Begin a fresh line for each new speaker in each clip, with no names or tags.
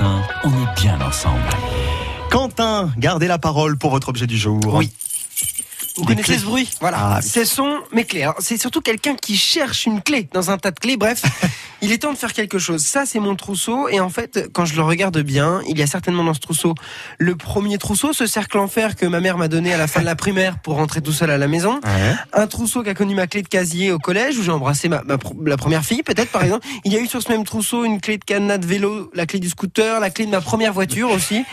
matin, on est bien ensemble.
Quentin, gardez la parole pour votre objet du jour.
Oui. Vous
Des
connaissez
clés.
ce bruit? Voilà.
Ah, oui.
Ce sont mes clés. Alors, C'est surtout quelqu'un qui cherche une clé dans un tas de clés. Bref, il est temps de faire quelque chose. Ça, c'est mon trousseau. Et en fait, quand je le regarde bien, il y a certainement dans ce trousseau le premier trousseau, ce cercle en fer que ma mère m'a donné à la fin de la primaire pour rentrer tout seul à la maison.
Ouais.
Un trousseau qui a connu ma clé de casier au collège où j'ai embrassé ma, la première fille, peut-être par exemple. Il y a eu sur ce même trousseau une clé de cadenas de vélo, la clé du scooter, la clé de ma première voiture aussi.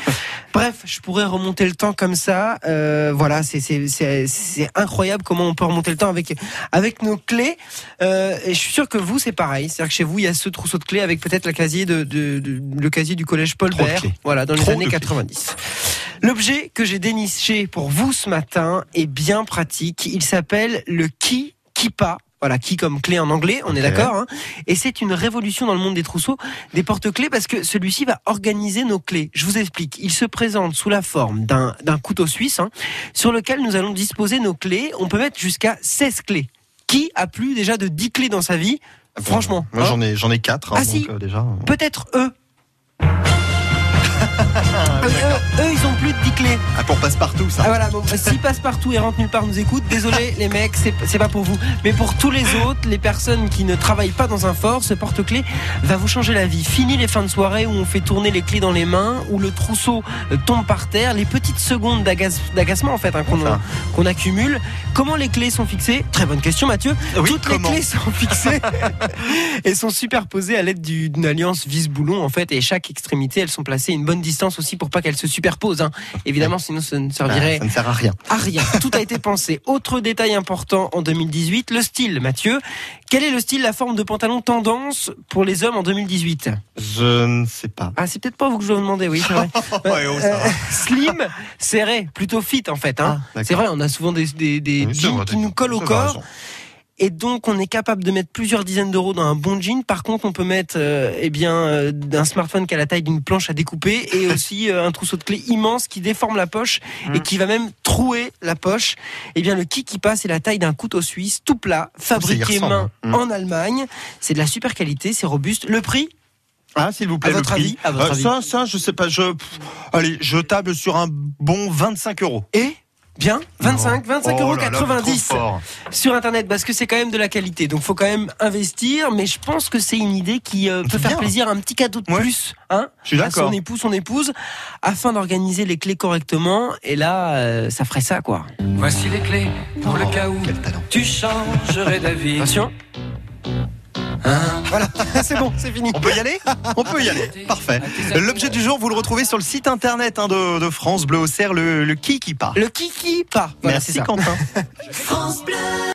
Bref, je pourrais remonter le temps comme ça. Euh, voilà, c'est incroyable comment on peut remonter le temps avec avec nos clés. Euh, et je suis sûr que vous c'est pareil. C'est-à-dire que chez vous il y a ce trousseau de clés avec peut-être la casier de, de, de- le casier du collège Paul Bert. Voilà, dans les années
de clés.
90. L'objet que j'ai déniché pour vous ce matin est bien pratique. Il s'appelle le Ki Kipa. Voilà, qui comme clé en anglais, on est d'accord. hein. Et c'est une révolution dans le monde des trousseaux, des porte-clés, parce que celui-ci va organiser nos clés. Je vous explique. Il se présente sous la forme d'un couteau suisse, hein, sur lequel nous allons disposer nos clés. On peut mettre jusqu'à 16 clés. Qui a plus déjà de 10 clés dans sa vie? Franchement.
Moi
hein
j'en ai j'en ai quatre.
Ah, si.
euh, déjà.
Peut-être eux, plus de 10 clés.
Ah pour passe partout ça.
Ah voilà, bon, bah, si Passepartout et Rentre Nulle Part nous écoutent, désolé les mecs, c'est pas pour vous. Mais pour tous les autres, les personnes qui ne travaillent pas dans un fort, ce porte-clés va vous changer la vie. Fini les fins de soirée où on fait tourner les clés dans les mains, où le trousseau euh, tombe par terre, les petites secondes d'agace- d'agacement en fait hein, qu'on
Enfin.
accumule. Comment les clés sont fixées? Très bonne question Mathieu.
Oui,
Toutes
comment?
les clés sont fixées et sont superposées à l'aide du- d'une alliance vis-boulon en fait et chaque extrémité elles sont placées à une bonne distance aussi pour pas qu'elles se superposent. hein. Évidemment sinon ça ne servirait
ça ne sert à rien.
à rien. Tout a été pensé. Autre détail important en 2018, le style. Mathieu, quel est le style, la forme de pantalon tendance pour les hommes en 2018
Je ne sais pas.
Ah, c'est peut-être pas vous que je dois vous demander, oui, c'est vrai.
Ouais, oh, ça.
Euh, slim, serré, plutôt fit en fait. Hein.
Ah,
c'est vrai, on a souvent des, des, des
Oui,
jeans
vrai,
qui nous collent au corps.
raison.
Et donc, on est capable de mettre plusieurs dizaines d'euros dans un bon jean. Par contre, on peut mettre euh, eh bien euh, un smartphone qui a la taille d'une planche à découper et aussi euh, un trousseau de clés immense qui déforme la poche et qui va même trouer la poche. Eh bien, le kit qui passe est la taille d'un couteau suisse, tout plat, fabriqué main
Mm.
en Allemagne. C'est de la super qualité, c'est robuste. Le prix?
Ah, s'il vous plaît,
À
le
votre
prix.
avis À votre
Euh,
avis
Ça, ça, je sais pas. Je, pff, allez, je table sur un bon 25 euros.
est bien 25, 25
Oh
euros
là là,
90
trop fort.
sur internet parce que c'est quand même de la qualité. Donc faut quand même investir, mais je pense que c'est une idée qui euh, peut faire
bien.
plaisir, un petit cadeau de
Ouais.
plus, hein,
Je suis
à son époux, son épouse, afin d'organiser les clés correctement. Et là, euh, ça ferait ça, quoi.
Voici les clés pour le cas où tu changerais d'avis.
Attention. Voilà, c'est bon, c'est fini.
On peut y aller? On peut y aller. Parfait. L'objet du jour, vous le retrouvez sur le site internet hein, de, de France Bleu Auxerre, le, le qui qui part.
Le kiki pas. Voilà,
Merci
ça.
Quentin.